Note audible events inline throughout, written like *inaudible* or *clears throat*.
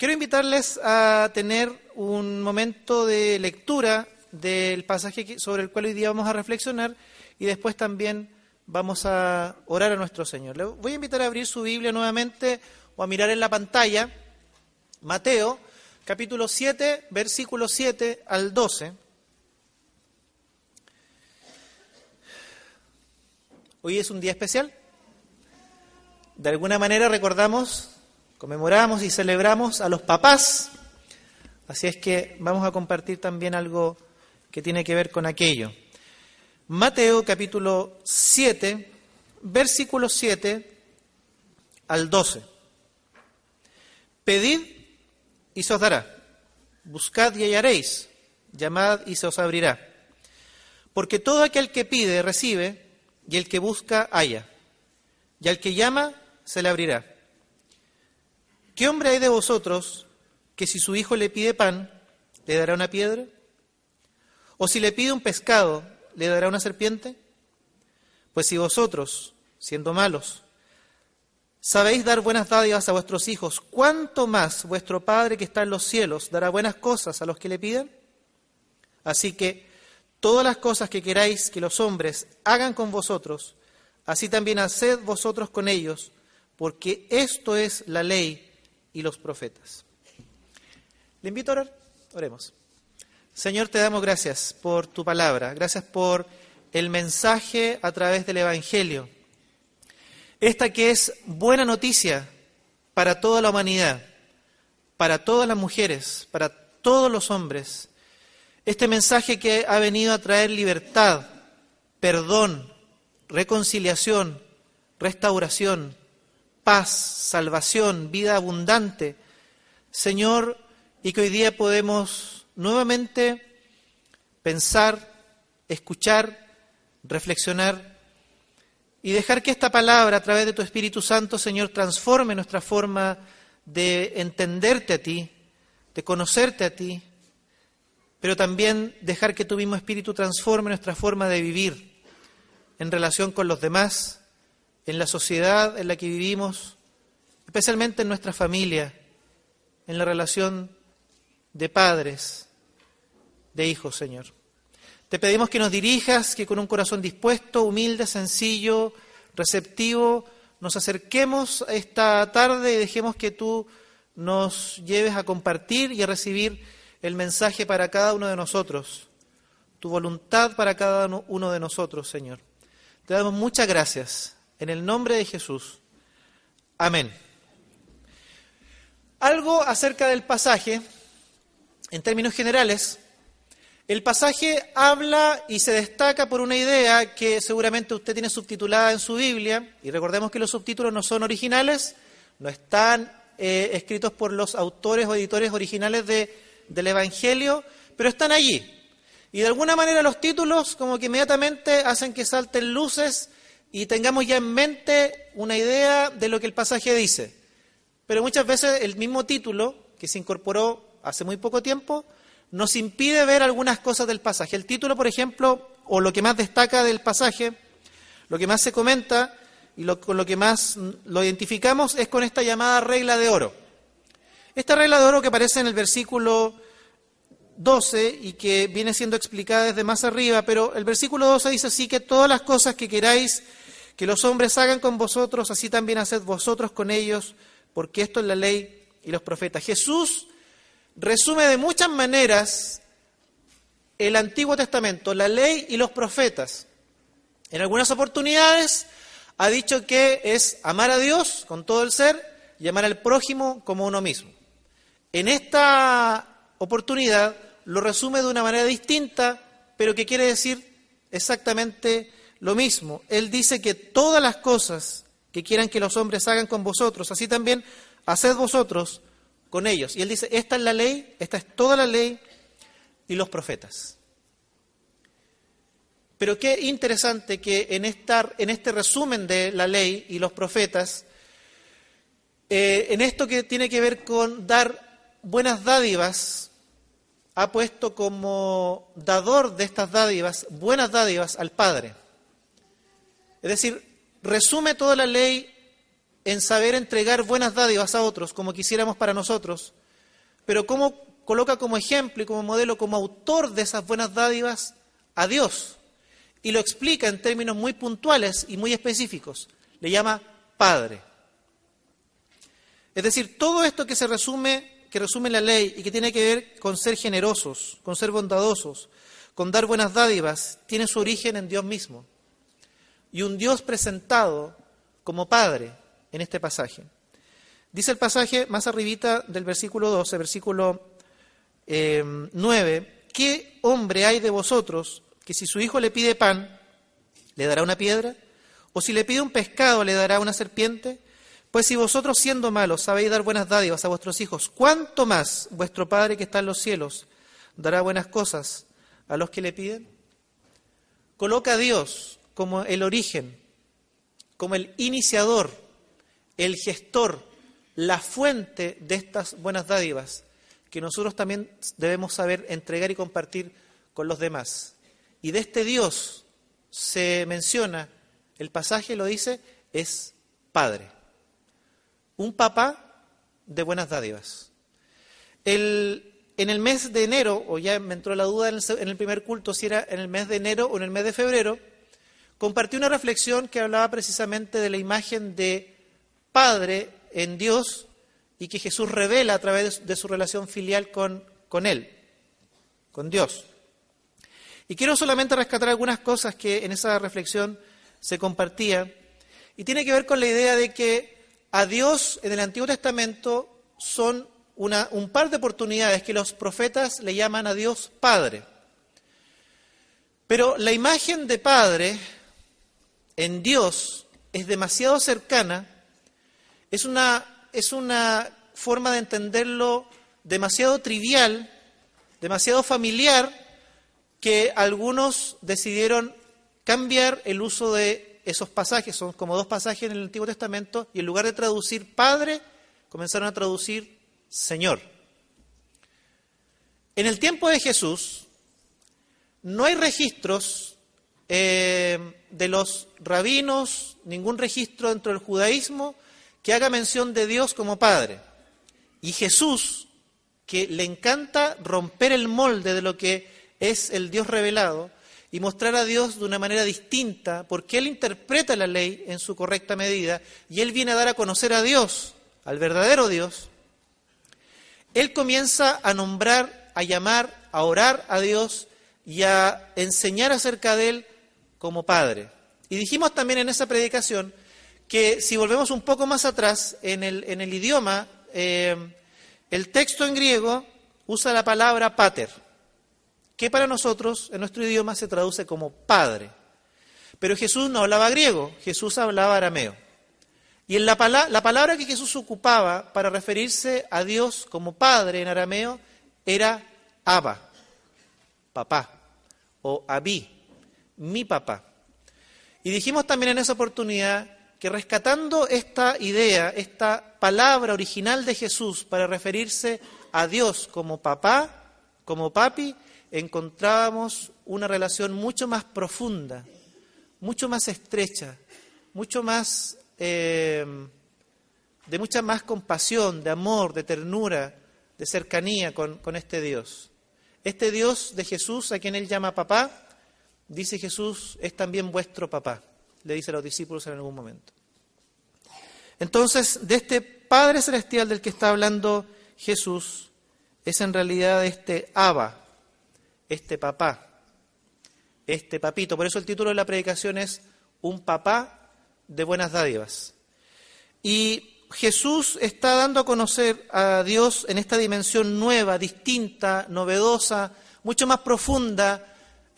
Quiero invitarles a tener un momento de lectura del pasaje sobre el cual hoy día vamos a reflexionar y después también vamos a orar a nuestro Señor. Le voy a invitar a abrir su Biblia nuevamente o a mirar en la pantalla Mateo capítulo 7, versículo 7 al 12. Hoy es un día especial. De alguna manera recordamos conmemoramos y celebramos a los papás, así es que vamos a compartir también algo que tiene que ver con aquello. Mateo capítulo 7, versículo 7 al 12. Pedid y se os dará, buscad y hallaréis, llamad y se os abrirá. Porque todo aquel que pide recibe, y el que busca halla, y al que llama se le abrirá. ¿Qué hombre hay de vosotros que si su hijo le pide pan, le dará una piedra? ¿O si le pide un pescado, le dará una serpiente? Pues si vosotros, siendo malos, sabéis dar buenas dádivas a vuestros hijos, ¿cuánto más vuestro Padre que está en los cielos dará buenas cosas a los que le piden? Así que todas las cosas que queráis que los hombres hagan con vosotros, así también haced vosotros con ellos, porque esto es la ley y los profetas. Le invito a orar. Oremos. Señor, te damos gracias por tu palabra, gracias por el mensaje a través del Evangelio. Esta que es buena noticia para toda la humanidad, para todas las mujeres, para todos los hombres. Este mensaje que ha venido a traer libertad, perdón, reconciliación, restauración, paz, salvación, vida abundante, Señor, y que hoy día podemos nuevamente pensar, escuchar, reflexionar y dejar que esta palabra a través de tu Espíritu Santo, Señor, transforme nuestra forma de entenderte a ti, de conocerte a ti, pero también dejar que tu mismo Espíritu transforme nuestra forma de vivir en relación con los demás, en la sociedad en la que vivimos, especialmente en nuestra familia, en la relación de padres, de hijos, Señor. Te pedimos que nos dirijas, que con un corazón dispuesto, humilde, sencillo, receptivo, nos acerquemos esta tarde y dejemos que tú nos lleves a compartir y a recibir el mensaje para cada uno de nosotros, tu voluntad para cada uno de nosotros, Señor. Te damos muchas gracias en el nombre de Jesús. Amén. Algo acerca del pasaje, en términos generales, el pasaje habla y se destaca por una idea que seguramente usted tiene subtitulada en su Biblia, y recordemos que los subtítulos no son originales, no están eh, escritos por los autores o editores originales del Evangelio, pero están allí. Y de alguna manera los títulos como que inmediatamente hacen que salten luces y tengamos ya en mente una idea de lo que el pasaje dice. Pero muchas veces el mismo título, que se incorporó hace muy poco tiempo, nos impide ver algunas cosas del pasaje. El título, por ejemplo, o lo que más destaca del pasaje, lo que más se comenta y lo, con lo que más lo identificamos es con esta llamada regla de oro. Esta regla de oro que aparece en el versículo 12 y que viene siendo explicada desde más arriba, pero el versículo 12 dice así que todas las cosas que queráis que los hombres hagan con vosotros, así también haced vosotros con ellos, porque esto es la ley y los profetas. Jesús resume de muchas maneras el Antiguo Testamento, la ley y los profetas. En algunas oportunidades ha dicho que es amar a Dios con todo el ser y amar al prójimo como uno mismo. En esta oportunidad lo resume de una manera distinta, pero que quiere decir exactamente lo mismo. Él dice que todas las cosas que quieran que los hombres hagan con vosotros, así también haced vosotros con ellos. Y él dice, esta es la ley, esta es toda la ley y los profetas. Pero qué interesante que en, en este resumen de la ley y los profetas, eh, en esto que tiene que ver con dar buenas dádivas, ha puesto como dador de estas dádivas, buenas dádivas al Padre. Es decir, resume toda la ley en saber entregar buenas dádivas a otros como quisiéramos para nosotros, pero cómo coloca como ejemplo y como modelo, como autor de esas buenas dádivas a Dios. Y lo explica en términos muy puntuales y muy específicos. Le llama Padre. Es decir, todo esto que se resume, que resume la ley y que tiene que ver con ser generosos, con ser bondadosos, con dar buenas dádivas, tiene su origen en Dios mismo. Y un Dios presentado como Padre en este pasaje. Dice el pasaje más arribita del versículo 12, versículo 9, eh, ¿qué hombre hay de vosotros que si su hijo le pide pan, le dará una piedra? ¿O si le pide un pescado, le dará una serpiente? Pues si vosotros siendo malos sabéis dar buenas dádivas a vuestros hijos, ¿cuánto más vuestro Padre que está en los cielos dará buenas cosas a los que le piden? Coloca a Dios como el origen, como el iniciador, el gestor, la fuente de estas buenas dádivas que nosotros también debemos saber entregar y compartir con los demás. Y de este Dios se menciona, el pasaje lo dice, es Padre un papá de buenas dádivas. en el mes de enero, o ya me entró la duda en el, primer culto si era en el mes de enero o en el mes de febrero, compartí una reflexión que hablaba precisamente de la imagen de Padre en Dios y que Jesús revela a través de su relación filial con, con Él, con Dios. Y quiero solamente rescatar algunas cosas que en esa reflexión se compartía, y tiene que ver con la idea de que a Dios en el Antiguo Testamento son un par de oportunidades que los profetas le llaman a Dios Padre. Pero la imagen de Padre en Dios es demasiado cercana, es una, es una forma de entenderlo demasiado trivial, demasiado familiar, que algunos decidieron cambiar el uso de esos pasajes, son como dos pasajes en el Antiguo Testamento, y en lugar de traducir Padre, comenzaron a traducir Señor. En el tiempo de Jesús no hay registros eh, de los rabinos, ningún registro dentro del judaísmo que haga mención de Dios como Padre. Y Jesús, que le encanta romper el molde de lo que es el Dios revelado, y mostrar a Dios de una manera distinta, porque Él interpreta la ley en su correcta medida y Él viene a dar a conocer a Dios, al verdadero Dios. Él comienza a nombrar, a llamar, a orar a Dios y a enseñar acerca de Él como Padre. Y dijimos también en esa predicación que si volvemos un poco más atrás en el, en el idioma, eh, el texto en griego usa la palabra pater que para nosotros en nuestro idioma se traduce como Padre. Pero Jesús no hablaba griego, Jesús hablaba arameo. Y en la, la palabra que Jesús ocupaba para referirse a Dios como Padre en arameo era Abba, papá, o Abí, mi papá. Y dijimos también en esa oportunidad que rescatando esta idea, esta palabra original de Jesús para referirse a Dios como papá, como papi, encontrábamos una relación mucho más profunda, mucho más estrecha, mucho más eh, de mucha más compasión, de amor, de ternura, de cercanía con, con este Dios. Este Dios de Jesús, a quien él llama papá, dice Jesús, es también vuestro papá, le dice a los discípulos en algún momento. Entonces, de este Padre Celestial del que está hablando Jesús, es en realidad este Abba, este papá, este papito. Por eso el título de la predicación es Un papá de buenas dádivas. Y Jesús está dando a conocer a Dios en esta dimensión nueva, distinta, novedosa, mucho más profunda,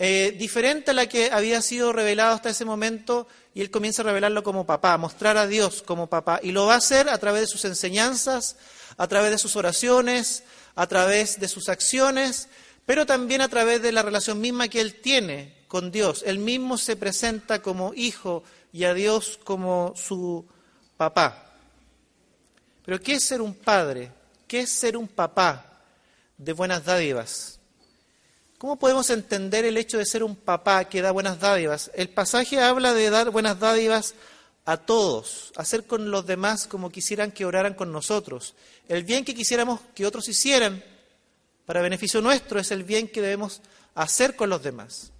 eh, diferente a la que había sido revelado hasta ese momento, y él comienza a revelarlo como papá, a mostrar a Dios como papá, y lo va a hacer a través de sus enseñanzas, a través de sus oraciones, a través de sus acciones, pero también a través de la relación misma que él tiene con Dios. Él mismo se presenta como hijo y a Dios como su papá. Pero ¿qué es ser un padre? ¿Qué es ser un papá de buenas dádivas? ¿Cómo podemos entender el hecho de ser un papá que da buenas dádivas? El pasaje habla de dar buenas dádivas a todos, hacer con los demás como quisieran que oraran con nosotros. El bien que quisiéramos que otros hicieran para beneficio nuestro es el bien que debemos hacer con los demás.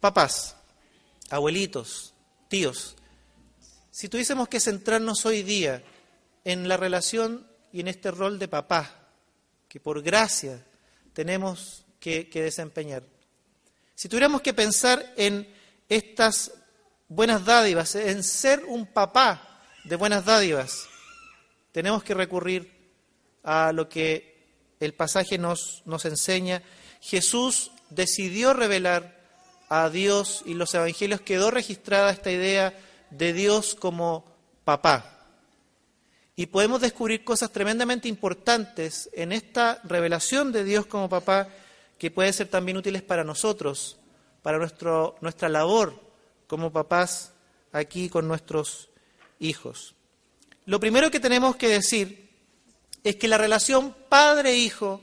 Papás, abuelitos, tíos, si tuviésemos que centrarnos hoy día en la relación y en este rol de papá, que por gracia tenemos que, desempeñar, si tuviéramos que pensar en estas buenas dádivas, en ser un papá de buenas dádivas, tenemos que recurrir a lo que el pasaje nos, nos enseña. Jesús decidió revelar a Dios y los evangelios quedó registrada esta idea de Dios como papá. Y podemos descubrir cosas tremendamente importantes en esta revelación de Dios como papá que pueden ser también útiles para nosotros, para nuestro, nuestra labor como papás aquí con nuestros hijos. Lo primero que tenemos que decir es que la relación padre-hijo,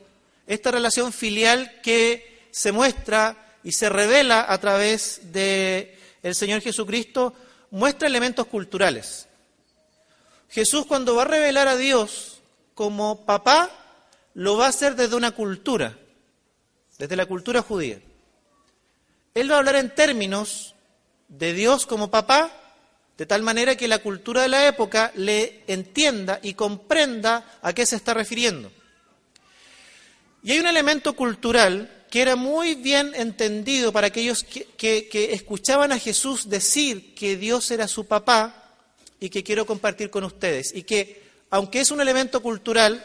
esta relación filial que se muestra y se revela a través del el Señor Jesucristo, muestra elementos culturales. Jesús cuando va a revelar a Dios como papá, lo va a hacer desde una cultura, desde la cultura judía. Él va a hablar en términos de Dios como papá, de tal manera que la cultura de la época le entienda y comprenda a qué se está refiriendo. Y hay un elemento cultural que era muy bien entendido para aquellos que, escuchaban a Jesús decir que Dios era su papá y que quiero compartir con ustedes. Y que, aunque es un elemento cultural,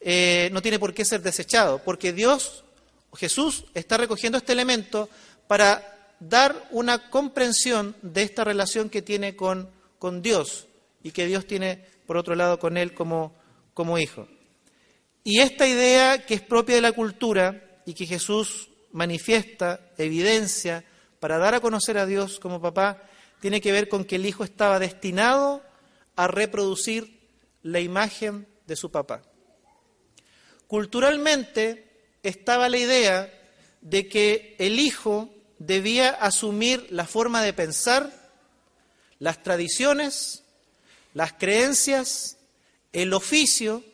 eh, no tiene por qué ser desechado, porque Dios, Jesús, está recogiendo este elemento para dar una comprensión de esta relación que tiene con, con Dios y que Dios tiene, por otro lado, con él como, como hijo. Y esta idea que es propia de la cultura y que Jesús manifiesta, evidencia, para dar a conocer a Dios como papá, tiene que ver con que el hijo estaba destinado a reproducir la imagen de su papá. Culturalmente estaba la idea de que el hijo debía asumir la forma de pensar, las tradiciones, las creencias, el oficio,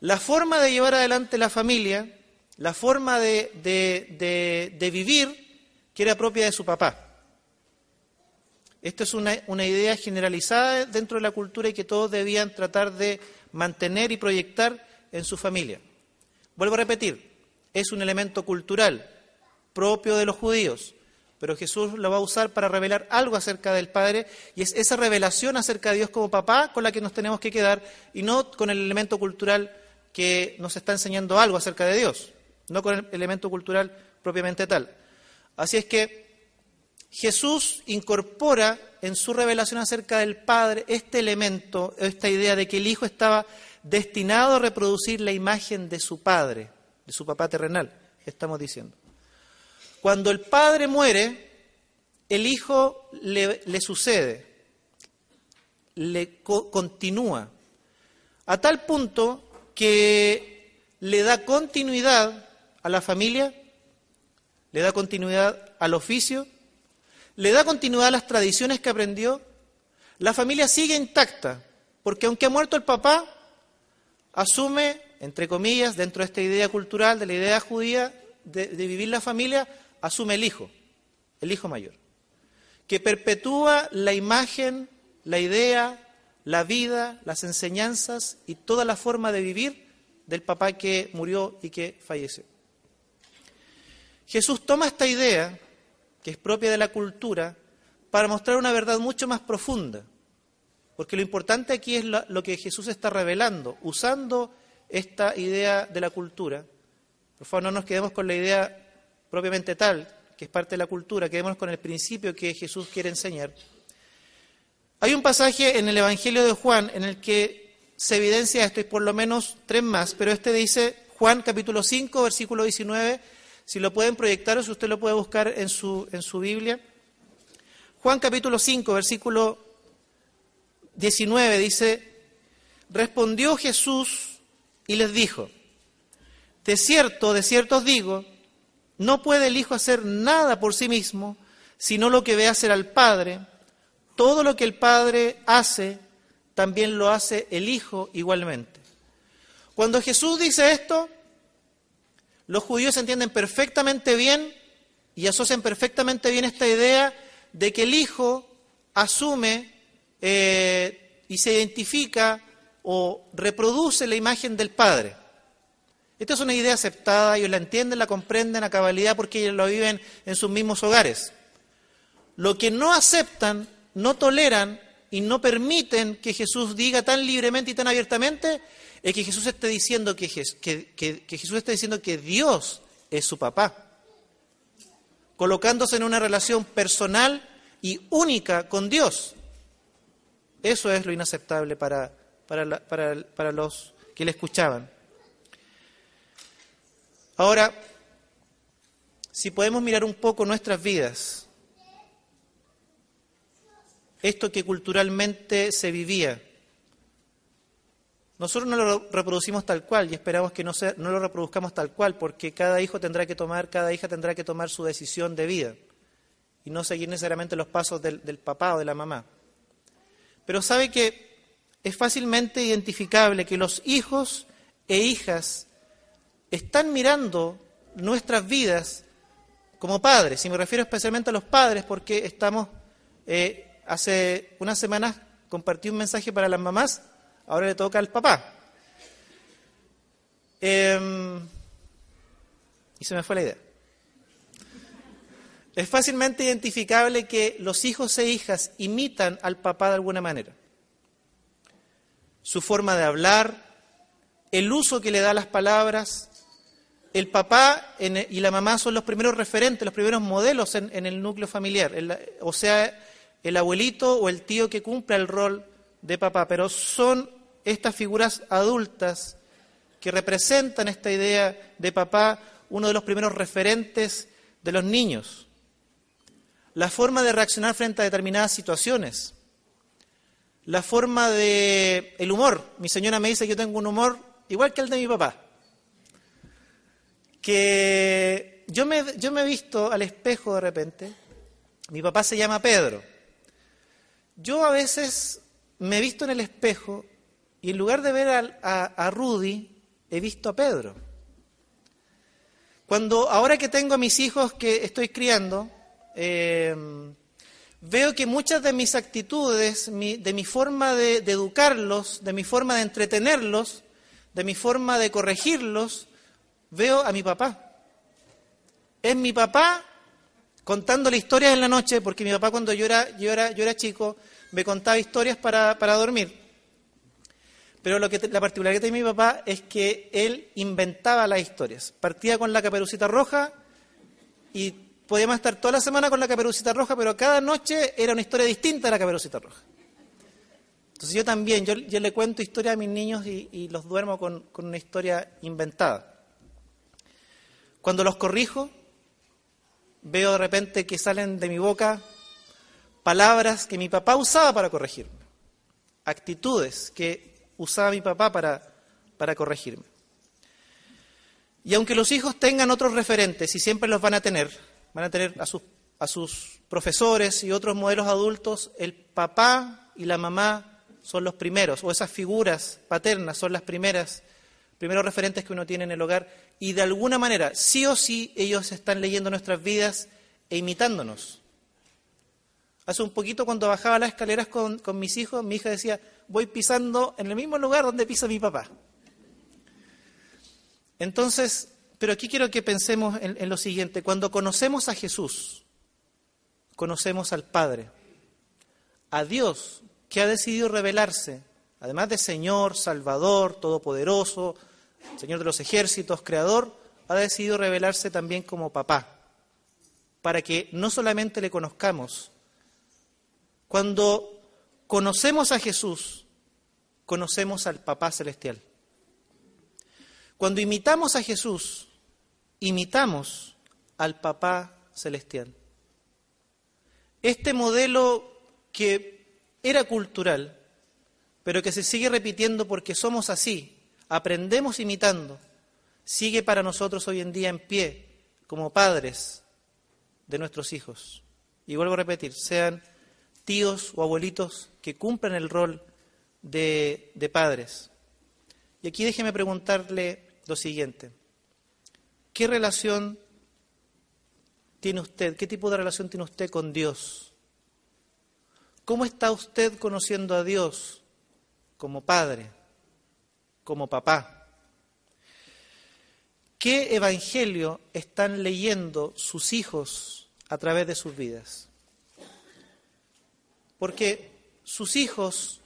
la forma de llevar adelante la familia, la forma de, vivir que era propia de su papá. Esto es una, una, idea generalizada dentro de la cultura y que todos debían tratar de mantener y proyectar en su familia. Vuelvo a repetir, es un elemento cultural, propio de los judíos, pero Jesús lo va a usar para revelar algo acerca del Padre y es esa revelación acerca de Dios como papá con la que nos tenemos que quedar y no con el elemento cultural que nos está enseñando algo acerca de Dios, no con el elemento cultural propiamente tal. Así es que Jesús incorpora en su revelación acerca del Padre este elemento, esta idea de que el Hijo estaba destinado a reproducir la imagen de su Padre, de su papá terrenal, estamos diciendo. Cuando el padre muere, el hijo le, sucede, le continúa, a tal punto que le da continuidad a la familia, le da continuidad al oficio, le da continuidad a las tradiciones que aprendió. La familia sigue intacta, porque aunque ha muerto el papá, asume, entre comillas, dentro de esta idea cultural, de la idea judía de vivir la familia, asume el hijo, el hijo mayor, que perpetúa la imagen, la idea, la vida, las enseñanzas y toda la forma de vivir del papá que murió y que falleció. Jesús toma esta idea, que es propia de la cultura, para mostrar una verdad mucho más profunda, porque lo importante aquí es lo que Jesús está revelando, usando esta idea de la cultura. Por favor, no nos quedemos con la idea propiamente tal, que es parte de la cultura, quedémonos con el principio que Jesús quiere enseñar. Hay un pasaje en el Evangelio de Juan en el que se evidencia esto, y por lo menos tres más, pero este dice Juan capítulo 5, versículo 19, si lo pueden proyectar o si usted lo puede buscar en su, en su Biblia. Juan capítulo 5, versículo 19 dice, respondió Jesús y les dijo, de cierto, de cierto os digo, no puede el Hijo hacer nada por sí mismo, sino lo que ve hacer al Padre. todo lo que el Padre hace, también lo hace el Hijo igualmente. Cuando Jesús dice esto, los judíos entienden perfectamente bien y asocian perfectamente bien esta idea de que el Hijo asume eh, y se identifica o reproduce la imagen del Padre. Esta es una idea aceptada, ellos la entienden, la comprenden a cabalidad porque ellos lo viven en sus mismos hogares. Lo que no aceptan, no toleran y no permiten que Jesús diga tan libremente y tan abiertamente es que Jesús esté diciendo que, que, Jesús esté diciendo que Dios es su papá, colocándose en una relación personal y única con Dios. Eso es lo inaceptable para, para, para los que le escuchaban. Ahora, si podemos mirar un poco nuestras vidas, esto que culturalmente se vivía, nosotros no lo reproducimos tal cual y esperamos que no, no lo reproduzcamos tal cual, porque cada hijo tendrá que tomar, cada hija tendrá que tomar su decisión de vida y no seguir necesariamente los pasos del papá o de la mamá. Pero sabe que es fácilmente identificable que los hijos e hijas están mirando nuestras vidas como padres. Y me refiero especialmente a los padres porque estamos, eh, hace unas semanas compartí un mensaje para las mamás, ahora le toca al papá. Em, y se me fue la idea. Es fácilmente identificable que los hijos e hijas imitan al papá de alguna manera. Su forma de hablar, el uso que le da a las palabras, el papá y la mamá son los primeros referentes, los primeros modelos en, el núcleo familiar, o sea, el abuelito o el tío que cumple el rol de papá, pero son estas figuras adultas que representan esta idea de papá uno de los primeros referentes de los niños. La forma de reaccionar frente a determinadas situaciones. La forma de... el humor. Mi señora me dice que yo tengo un humor igual que el de mi papá que yo me, yo me he visto al espejo de repente, mi papá se llama Pedro, yo a veces me he visto en el espejo y en lugar de ver a, Rudy, he visto a Pedro. Cuando ahora que tengo a mis hijos que estoy criando, eh, veo que muchas de mis actitudes, de mi forma de educarlos, de mi forma de entretenerlos, de mi forma de corregirlos, veo a mi papá. Es mi papá contándole historias en la noche, porque mi papá cuando yo era, yo era, yo era chico me contaba historias para, para dormir. Pero lo que la particularidad de mi papá es que él inventaba las historias. Partía con la caperucita roja y podíamos estar toda la semana con la caperucita roja, pero cada noche era una historia distinta de la caperucita roja. Entonces yo también, yo, yo le cuento historias a mis niños y, los duermo con, con una historia inventada. Cuando los corrijo, veo de repente que salen de mi boca palabras que mi papá usaba para corregirme, actitudes que usaba mi papá para, para corregirme. Y aunque los hijos tengan otros referentes, y siempre los van a tener, van a tener a sus, a sus profesores y otros modelos adultos, el papá y la mamá son los primeros, o esas figuras paternas son las primeras, primeros referentes que uno tiene en el hogar, y de alguna manera, sí o sí, ellos están leyendo nuestras vidas e imitándonos. Hace un poquito cuando bajaba las escaleras con, mis hijos, mi hija decía, voy pisando en el mismo lugar donde pisa mi papá. Entonces, pero aquí quiero que pensemos en, lo siguiente, cuando conocemos a Jesús, conocemos al Padre, a Dios que ha decidido revelarse, además de Señor, Salvador, Todopoderoso, Señor de los ejércitos, Creador, ha decidido revelarse también como papá, para que no solamente le conozcamos. Cuando conocemos a Jesús, conocemos al Papá Celestial. Cuando imitamos a Jesús, imitamos al Papá Celestial. Este modelo que era cultural, pero que se sigue repitiendo porque somos así, aprendemos imitando, sigue para nosotros hoy en día en pie como padres de nuestros hijos. Y vuelvo a repetir, sean tíos o abuelitos que cumplan el rol de, de padres. Y aquí déjeme preguntarle lo siguiente. ¿Qué relación tiene usted? ¿Qué tipo de relación tiene usted con Dios? ¿Cómo está usted conociendo a Dios como padre, como papá? ¿Qué evangelio están leyendo sus hijos a través de sus vidas? Porque sus hijos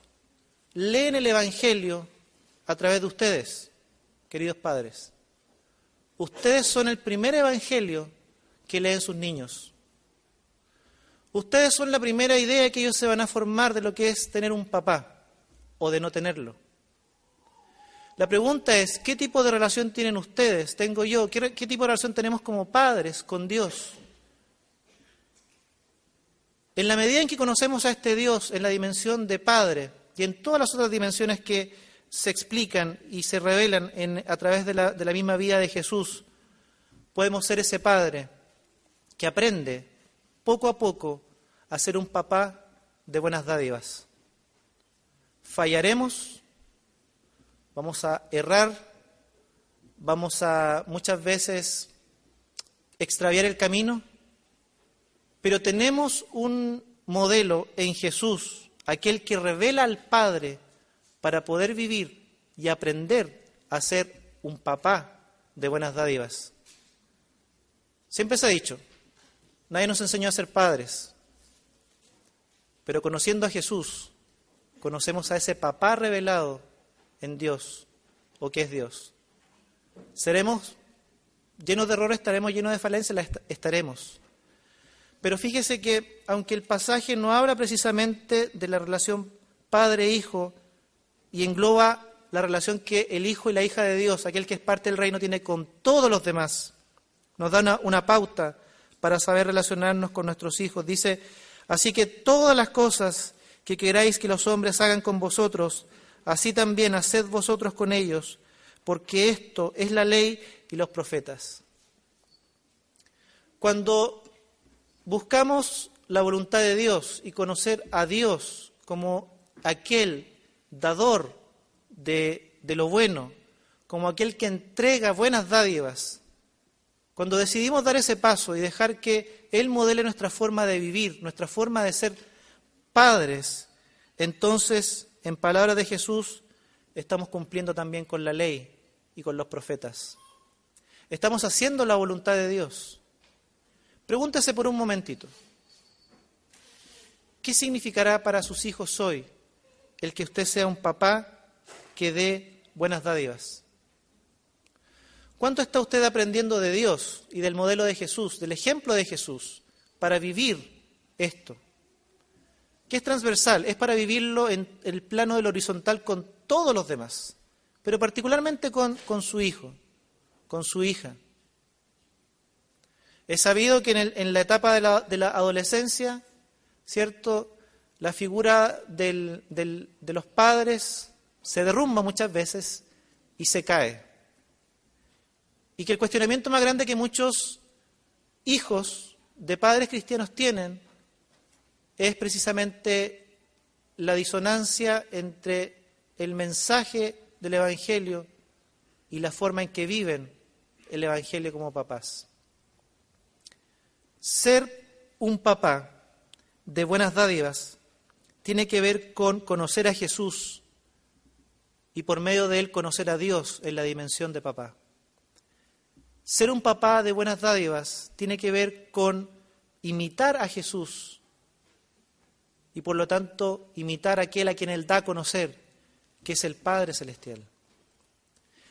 leen el evangelio a través de ustedes, queridos padres. Ustedes son el primer evangelio que leen sus niños. Ustedes son la primera idea que ellos se van a formar de lo que es tener un papá o de no tenerlo. La pregunta es, ¿qué tipo de relación tienen ustedes? ¿Tengo yo? ¿Qué, qué tipo de relación tenemos como padres con Dios? En la medida en que conocemos a este Dios en la dimensión de Padre y en todas las otras dimensiones que se explican y se revelan a través de la, de la misma vida de Jesús, podemos ser ese padre que aprende poco a poco a ser un papá de buenas dádivas. Fallaremos, vamos a errar, vamos a muchas veces extraviar el camino, pero tenemos un modelo en Jesús, aquel que revela al Padre para poder vivir y aprender a ser un papá de buenas dádivas. Siempre se ha dicho, nadie nos enseñó a ser padres, pero conociendo a Jesús, conocemos a ese papá revelado en Dios, o que es Dios. Seremos llenos de errores, estaremos llenos de falencias, estaremos. Pero fíjese que aunque el pasaje no habla precisamente de la relación padre-hijo, y engloba la relación que el Hijo y la hija de Dios, aquel que es parte del reino, tiene con todos los demás. Nos da una, pauta para saber relacionarnos con nuestros hijos. Dice, así que todas las cosas que queráis que los hombres hagan con vosotros, así también haced vosotros con ellos, porque esto es la ley y los profetas. Cuando buscamos la voluntad de Dios y conocer a Dios como aquel dador de, lo bueno, como aquel que entrega buenas dádivas, cuando decidimos dar ese paso y dejar que Él modele nuestra forma de vivir, nuestra forma de ser padres, entonces, en palabras de Jesús, estamos cumpliendo también con la ley y con los profetas. Estamos haciendo la voluntad de Dios. Pregúntese por un momentito, ¿qué significará para sus hijos hoy el que usted sea un papá que dé buenas dádivas. ¿Cuánto está usted aprendiendo de Dios y del modelo de Jesús, del ejemplo de Jesús, para vivir esto? Que es transversal, es para vivirlo en el plano del horizontal con todos los demás, pero particularmente con, con su hijo, con su hija. Es sabido que en, en la etapa de la, de la adolescencia, ¿cierto? La figura de los padres se derrumba muchas veces y se cae. Y que el cuestionamiento más grande que muchos hijos de padres cristianos tienen es precisamente la disonancia entre el mensaje del Evangelio y la forma en que viven el Evangelio como papás. Ser un papá de buenas dádivas tiene que ver con conocer a Jesús y por medio de él conocer a Dios en la dimensión de papá. Ser un papá de buenas dádivas tiene que ver con imitar a Jesús y por lo tanto imitar a aquel a quien él da a conocer, que es el Padre Celestial.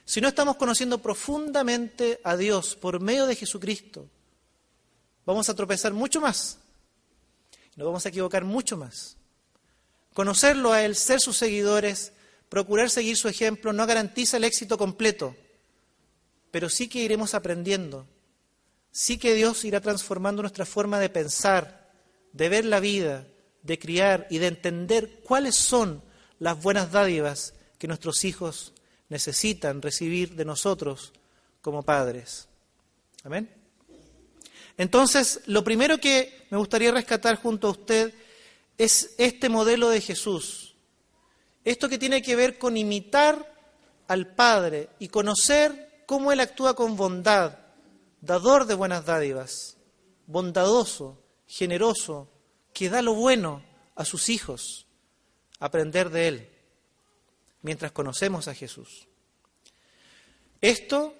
Si no estamos conociendo profundamente a Dios por medio de Jesucristo, vamos a tropezar mucho más, nos vamos a equivocar mucho más. Conocerlo a Él, ser sus seguidores, procurar seguir su ejemplo, no garantiza el éxito completo, pero sí que iremos aprendiendo, sí que Dios irá transformando nuestra forma de pensar, de ver la vida, de criar y de entender cuáles son las buenas dádivas que nuestros hijos necesitan recibir de nosotros como padres. Amén. Entonces, lo primero que me gustaría rescatar junto a usted es este modelo de Jesús. Esto que tiene que ver con imitar al Padre y conocer cómo Él actúa con bondad, dador de buenas dádivas, bondadoso, generoso, que da lo bueno a sus hijos, aprender de Él, mientras conocemos a Jesús. Esto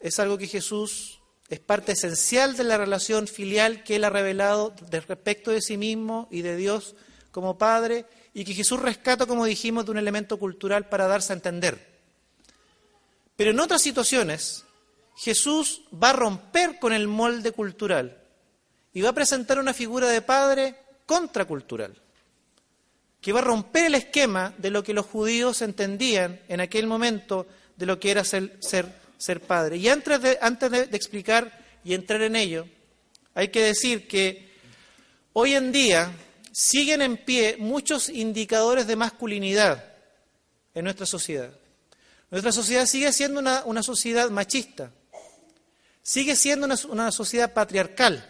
es algo que Jesús es parte esencial de la relación filial que Él ha revelado respecto de sí mismo y de Dios como Padre, y que Jesús rescata, como dijimos, de un elemento cultural para darse a entender. Pero en otras situaciones, Jesús va a romper con el molde cultural y va a presentar una figura de Padre contracultural, que va a romper el esquema de lo que los judíos entendían en aquel momento de lo que era ser, ser, padre. Y antes, de, antes de explicar y entrar en ello, hay que decir que hoy en día siguen en pie muchos indicadores de masculinidad en nuestra sociedad. Nuestra sociedad sigue siendo una, sociedad machista, sigue siendo una, una, sociedad patriarcal,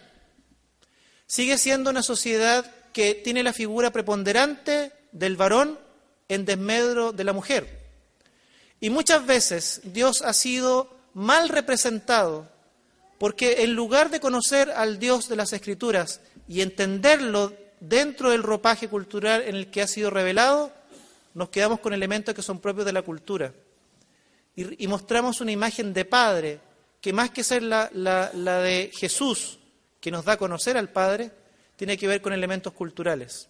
sigue siendo una sociedad que tiene la figura preponderante del varón en desmedro de la mujer. Y muchas veces Dios ha sido mal representado porque en lugar de conocer al Dios de las Escrituras y entenderlo dentro del ropaje cultural en el que ha sido revelado, nos quedamos con elementos que son propios de la cultura. Y, mostramos una imagen de Padre que más que ser la, la de Jesús, que nos da a conocer al Padre, tiene que ver con elementos culturales.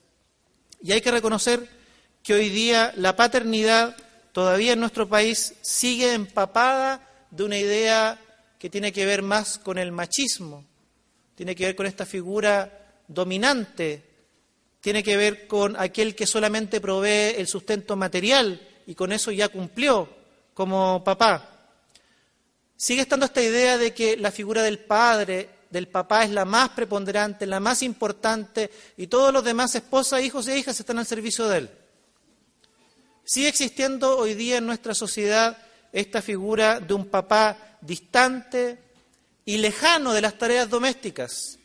Y hay que reconocer que hoy día la paternidad todavía en nuestro país sigue empapada de una idea que tiene que ver más con el machismo, tiene que ver con esta figura dominante, tiene que ver con aquel que solamente provee el sustento material y con eso ya cumplió como papá. Sigue estando esta idea de que la figura del padre del papá es la más preponderante, la más importante, y todos los demás esposas, hijos e hijas están al servicio de él. Sigue existiendo hoy día en nuestra sociedad esta figura de un papá distante y lejano de las tareas domésticas,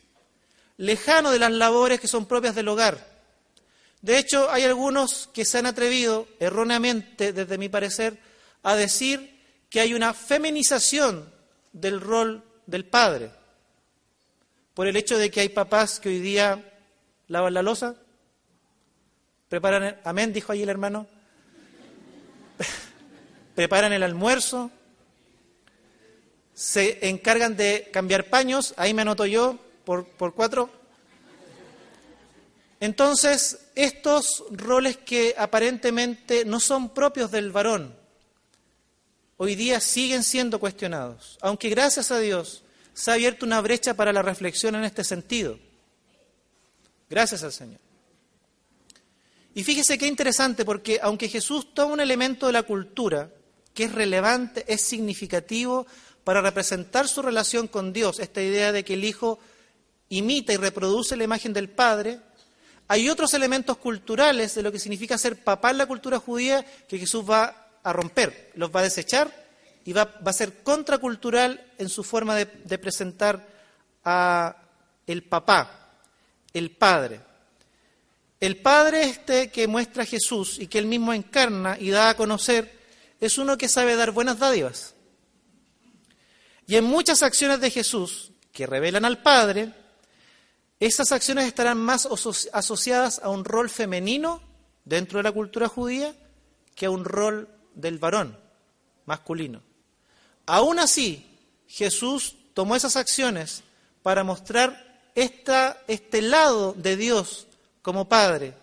lejano de las labores que son propias del hogar. De hecho, hay algunos que se han atrevido, erróneamente, desde mi parecer, a decir que hay una feminización del rol del padre por el hecho de que hay papás que hoy día lavan la losa, preparan, amén, dijo allí el hermano, preparan el almuerzo, se encargan de cambiar paños, ahí me anoto yo por, por cuatro. Entonces, estos roles que aparentemente no son propios del varón, hoy día siguen siendo cuestionados, aunque gracias a Dios se ha abierto una brecha para la reflexión en este sentido. Gracias al Señor. Y fíjese qué interesante, porque aunque Jesús toma un elemento de la cultura que es relevante, es significativo para representar su relación con Dios, esta idea de que el Hijo imita y reproduce la imagen del Padre, hay otros elementos culturales de lo que significa ser papá en la cultura judía que Jesús va a romper, los va a desechar y va, a ser contracultural en su forma de, de presentar a el papá, el padre. El padre este que muestra a Jesús y que él mismo encarna y da a conocer es uno que sabe dar buenas dádivas. Y en muchas acciones de Jesús que revelan al Padre, esas acciones estarán más asociadas a un rol femenino dentro de la cultura judía que a un rol del varón masculino. Aún así, Jesús tomó esas acciones para mostrar esta, este lado de Dios como Padre,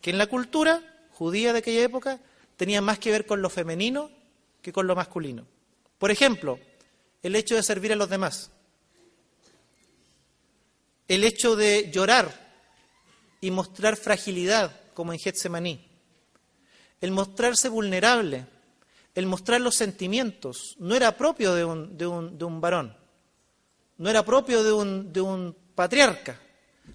que en la cultura judía de aquella época tenía más que ver con lo femenino que con lo masculino. Por ejemplo, el hecho de servir a los demás, el hecho de llorar y mostrar fragilidad, como en Getsemaní, el mostrarse vulnerable, el mostrar los sentimientos no era propio de un, de un, de un varón, no era propio de un, de un patriarca.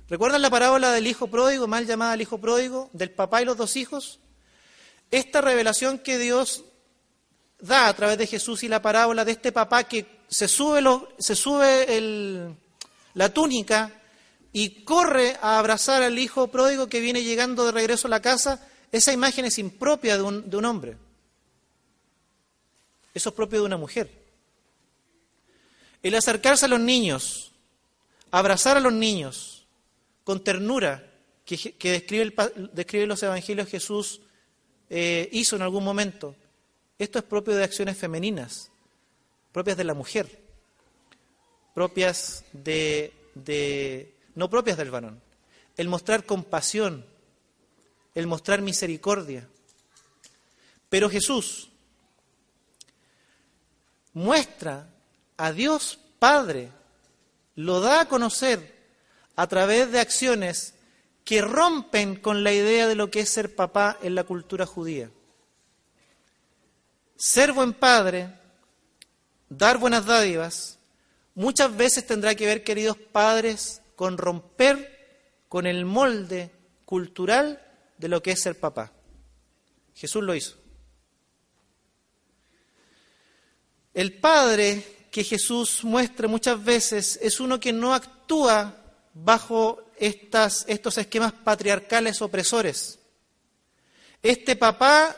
¿Recuerdan la parábola del hijo pródigo, mal llamada el hijo pródigo, del papá y los dos hijos? Esta revelación que Dios da a través de Jesús y la parábola de este papá que se sube, la túnica y corre a abrazar al hijo pródigo que viene llegando de regreso a la casa, esa imagen es impropia de un hombre. Eso es propio de una mujer. El acercarse a los niños, abrazar a los niños con ternura, que, describe, describe, los evangelios Jesús eh, hizo en algún momento, esto es propio de acciones femeninas, propias de la mujer, propias de, de no propias del varón. El mostrar compasión, el mostrar misericordia. Pero Jesús muestra a Dios Padre, lo da a conocer a través de acciones que rompen con la idea de lo que es ser papá en la cultura judía. Ser buen padre, dar buenas dádivas, muchas veces tendrá que ver, queridos padres, con romper con el molde cultural de lo que es ser papá. Jesús lo hizo. El padre que Jesús muestra muchas veces es uno que no actúa bajo estos esquemas patriarcales opresores. Este papá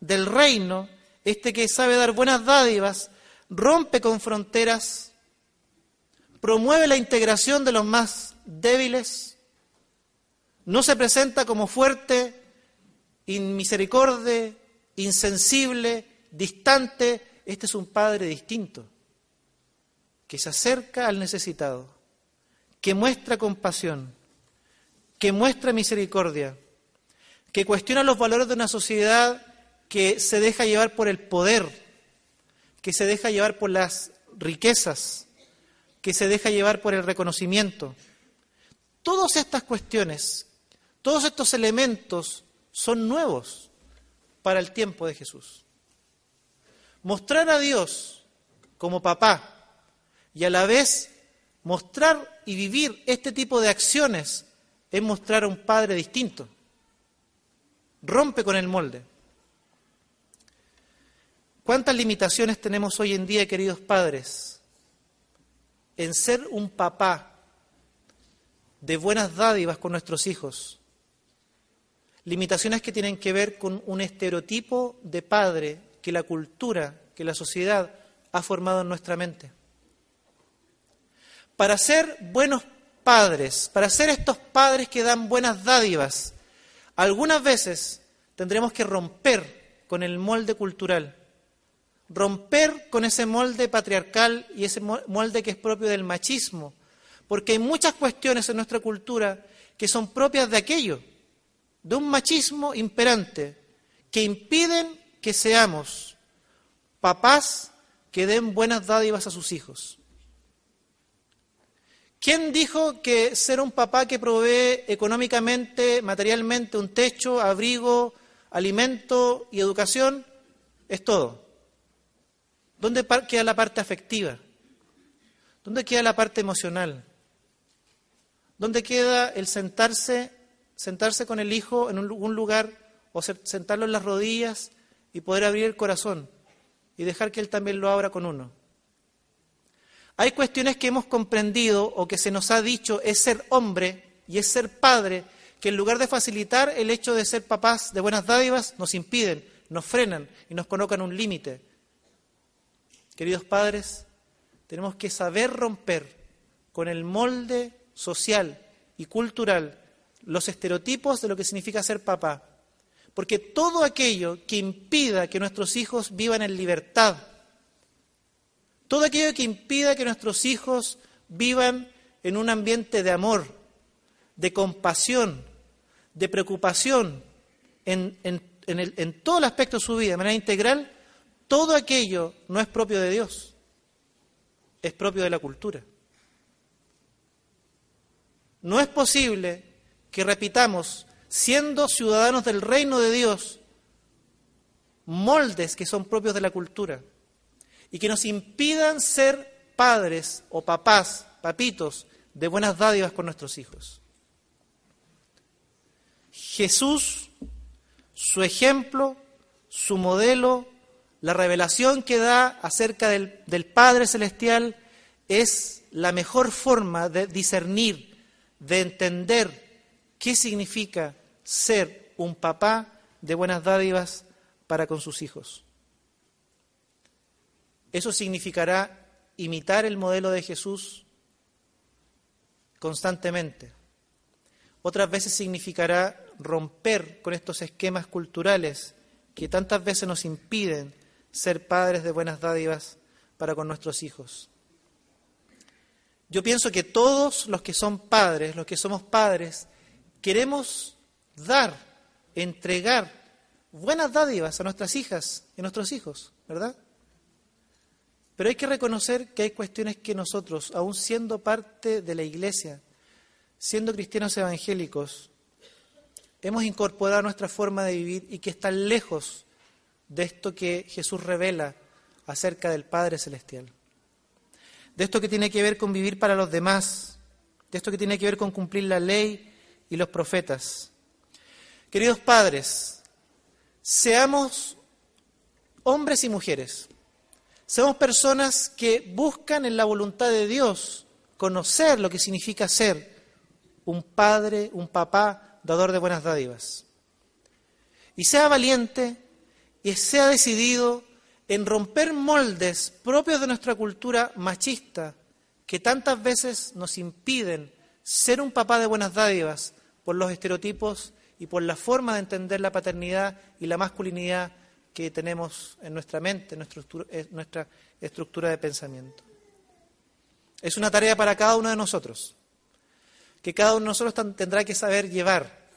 del reino, este que sabe dar buenas dádivas, rompe con fronteras, promueve la integración de los más débiles, no se presenta como fuerte, inmisericordia, insensible, distante. Este es un padre distinto, que se acerca al necesitado, que muestra compasión, que muestra misericordia, que cuestiona los valores de una sociedad que se deja llevar por el poder, que se deja llevar por las riquezas, que se deja llevar por el reconocimiento. Todas estas cuestiones, todos estos elementos son nuevos para el tiempo de Jesús. Mostrar a Dios como papá y a la vez mostrar y vivir este tipo de acciones es mostrar a un padre distinto. Rompe con el molde. ¿Cuántas limitaciones tenemos hoy en día, queridos padres? en ser un papá de buenas dádivas con nuestros hijos. Limitaciones que tienen que ver con un estereotipo de padre que la cultura, que la sociedad ha formado en nuestra mente. Para ser buenos padres, para ser estos padres que dan buenas dádivas, algunas veces tendremos que romper con el molde cultural romper con ese molde patriarcal y ese molde que es propio del machismo, porque hay muchas cuestiones en nuestra cultura que son propias de aquello, de un machismo imperante, que impiden que seamos papás que den buenas dádivas a sus hijos. ¿Quién dijo que ser un papá que provee económicamente, materialmente, un techo, abrigo, alimento y educación es todo? ¿Dónde queda la parte afectiva? ¿Dónde queda la parte emocional? ¿Dónde queda el sentarse, sentarse con el hijo en un lugar o sentarlo en las rodillas y poder abrir el corazón y dejar que él también lo abra con uno? Hay cuestiones que hemos comprendido o que se nos ha dicho es ser hombre y es ser padre, que en lugar de facilitar el hecho de ser papás de buenas dádivas, nos impiden, nos frenan y nos colocan un límite Queridos padres, tenemos que saber romper con el molde social y cultural los estereotipos de lo que significa ser papá. Porque todo aquello que impida que nuestros hijos vivan en libertad, todo aquello que impida que nuestros hijos vivan en un ambiente de amor, de compasión, de preocupación en, todo el aspecto de su vida, de manera integral, todo aquello no es propio de Dios, es propio de la cultura. No es posible que repitamos, siendo ciudadanos del reino de Dios, moldes que son propios de la cultura y que nos impidan ser padres o papás, papitos, de buenas dádivas con nuestros hijos. Jesús, su ejemplo, su modelo, la revelación que da acerca del, Padre Celestial es la mejor forma de discernir de entender qué significa ser un papá de buenas dádivas para con sus hijos. Eso significará imitar el modelo de Jesús constantemente. Otras veces significará romper con estos esquemas culturales que tantas veces nos impiden ser padres de buenas dádivas para con nuestros hijos. Yo pienso que todos los que son padres, los que somos padres, queremos dar, entregar buenas dádivas a nuestras hijas y a nuestros hijos, ¿verdad? Pero hay que reconocer que hay cuestiones que nosotros, aun siendo parte de la iglesia, siendo cristianos evangélicos, hemos incorporado a nuestra forma de vivir y que están lejos de esto que Jesús revela acerca del Padre Celestial. De esto que tiene que ver con vivir para los demás, de esto que tiene que ver con cumplir la ley y los profetas. Queridos padres, seamos hombres y mujeres somos personas que buscan en la voluntad de Dios conocer lo que significa ser un padre, un papá, dador de buenas dádivas. Y sea valiente y sea decidido en romper moldes propios de nuestra cultura machista que tantas veces nos impiden ser un papá de buenas dádivas por los estereotipos y por la forma de entender la paternidad y la masculinidad que tenemos en nuestra mente, en nuestra estructura de pensamiento. Es una tarea para cada uno de nosotros, que cada uno de nosotros tendrá que saber llevar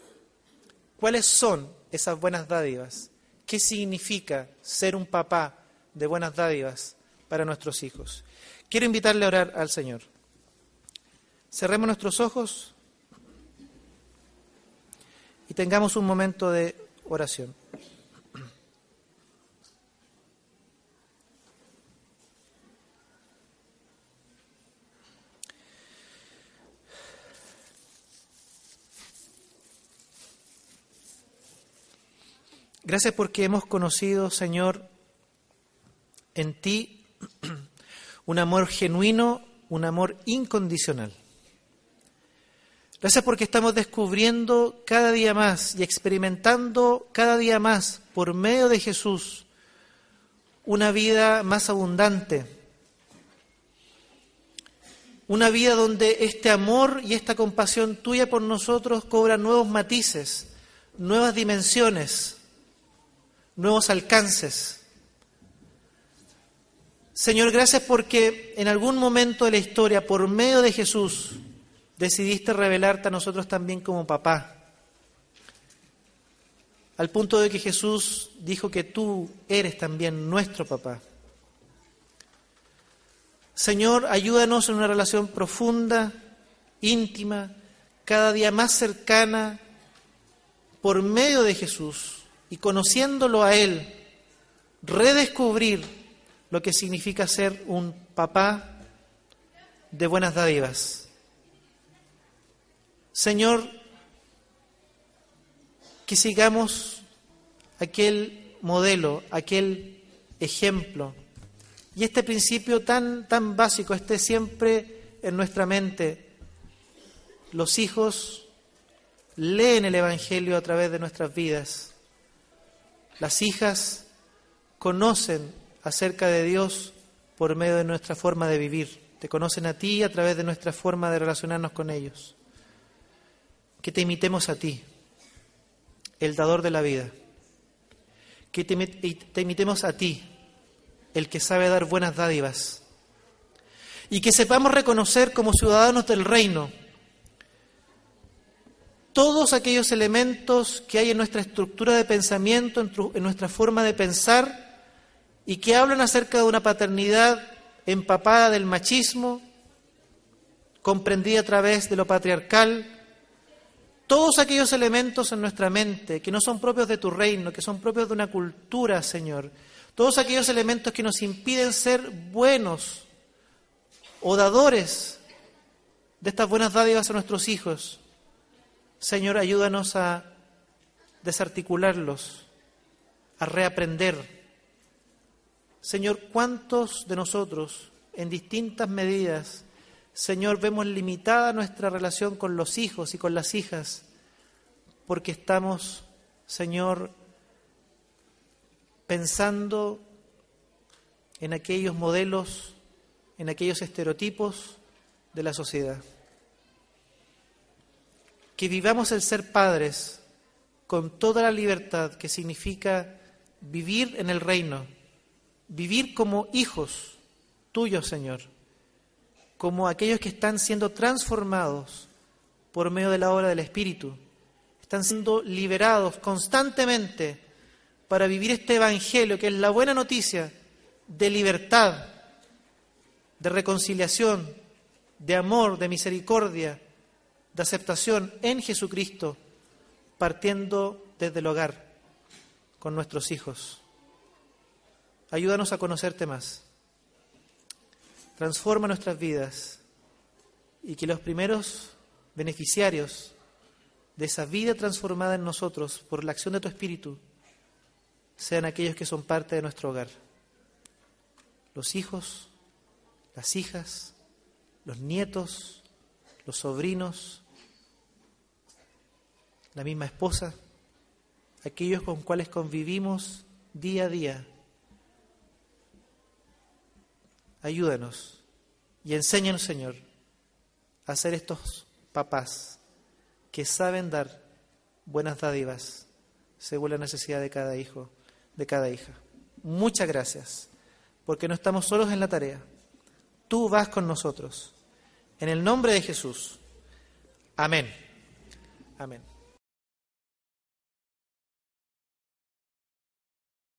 cuáles son esas buenas dádivas, qué significa ser un papá de buenas dádivas para nuestros hijos. Quiero invitarle a orar al Señor. Cerremos nuestros ojos y tengamos un momento de oración. Gracias porque hemos conocido, Señor, en ti *clears throat* un amor genuino, un amor incondicional. Gracias porque estamos descubriendo cada día más y experimentando cada día más por medio de Jesús una vida más abundante. Una vida donde este amor y esta compasión tuya por nosotros cobran nuevos matices, nuevas dimensiones nuevos alcances. Señor, gracias porque en algún momento de la historia, por medio de Jesús, decidiste revelarte a nosotros también como papá. Al punto de que Jesús dijo que tú eres también nuestro papá. Señor, ayúdanos en una relación profunda, íntima, cada día más cercana, por medio de Jesús y conociéndolo a Él, redescubrir lo que significa ser un papá de buenas dádivas. Señor, que sigamos aquel modelo, aquel ejemplo. Y este principio tan, tan básico esté siempre en nuestra mente. Los hijos leen el Evangelio a través de nuestras vidas. Las hijas conocen acerca de Dios por medio de nuestra forma de vivir. Te conocen a ti a través de nuestra forma de relacionarnos con ellos. Que te imitemos a ti, el dador de la vida. Que te, imitemos a ti, el que sabe dar buenas dádivas. Y que sepamos reconocer como ciudadanos del reino todos aquellos elementos que hay en nuestra estructura de pensamiento, en, nuestra forma de pensar, y que hablan acerca de una paternidad empapada del machismo, comprendida a través de lo patriarcal, todos aquellos elementos en nuestra mente que no son propios de tu reino, que son propios de una cultura, Señor, todos aquellos elementos que nos impiden ser buenos o dadores de estas buenas dádivas a nuestros hijos. Señor, ayúdanos a desarticularlos, a reaprender. Señor, ¿cuántos de nosotros en distintas medidas Señor, vemos limitada nuestra relación con los hijos y con las hijas, porque estamos, Señor, pensando en aquellos modelos, en aquellos estereotipos de la sociedad. Que vivamos el ser padres con toda la libertad que significa vivir en el reino, vivir como hijos tuyos, Señor, como aquellos que están siendo transformados por medio de la obra del Espíritu, están siendo liberados constantemente para vivir este Evangelio, que es la buena noticia de libertad, de reconciliación, de amor, de misericordia, de aceptación en Jesucristo, partiendo desde el hogar con nuestros hijos. Ayúdanos a conocerte más. Transforma nuestras vidas y que los primeros beneficiarios de esa vida transformada en nosotros por la acción de tu Espíritu sean aquellos que son parte de nuestro hogar los hijos, las hijas, los nietos, los sobrinos, la misma esposa, aquellos con cuales convivimos día a día. Ayúdanos y enséñanos, Señor, a ser estos papás que saben dar buenas dádivas según la necesidad de cada hijo, de cada hija. Muchas gracias porque no estamos solos en la tarea. Tú vas con nosotros. En el nombre de Jesús. Amén. Amén.